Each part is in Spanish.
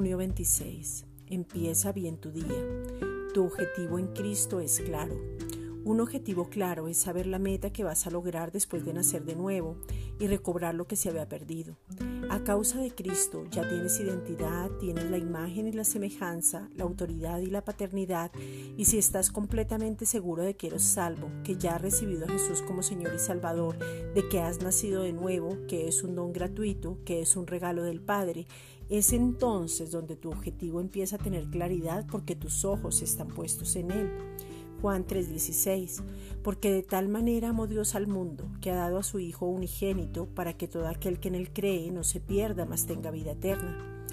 26. Empieza bien tu día. Tu objetivo en Cristo es claro. Un objetivo claro es saber la meta que vas a lograr después de nacer de nuevo y recobrar lo que se había perdido. A causa de Cristo ya tienes identidad, tienes la imagen y la semejanza, la autoridad y la paternidad, y si estás completamente seguro de que eres salvo, que ya has recibido a Jesús como Señor y Salvador, de que has nacido de nuevo, que es un don gratuito, que es un regalo del Padre, es entonces donde tu objetivo empieza a tener claridad porque tus ojos están puestos en Él. Juan 3:16, porque de tal manera amó Dios al mundo, que ha dado a su Hijo unigénito, para que todo aquel que en él cree no se pierda, mas tenga vida eterna.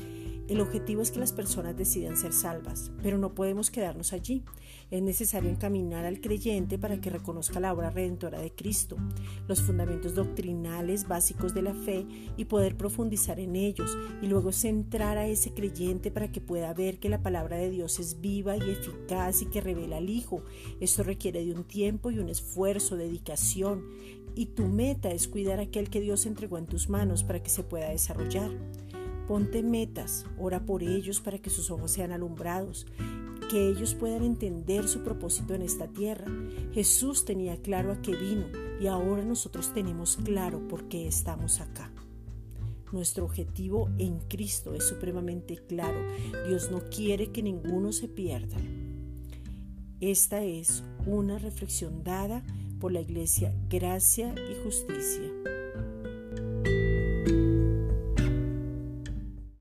El objetivo es que las personas decidan ser salvas, pero no podemos quedarnos allí. Es necesario encaminar al creyente para que reconozca la obra redentora de Cristo, los fundamentos doctrinales básicos de la fe y poder profundizar en ellos, y luego centrar a ese creyente para que pueda ver que la palabra de Dios es viva y eficaz y que revela al Hijo. Esto requiere de un tiempo y un esfuerzo, dedicación, y tu meta es cuidar aquel que Dios entregó en tus manos para que se pueda desarrollar. Ponte metas, ora por ellos para que sus ojos sean alumbrados, que ellos puedan entender su propósito en esta tierra. Jesús tenía claro a qué vino y ahora nosotros tenemos claro por qué estamos acá. Nuestro objetivo en Cristo es supremamente claro. Dios no quiere que ninguno se pierda. Esta es una reflexión dada por la Iglesia Gracia y Justicia.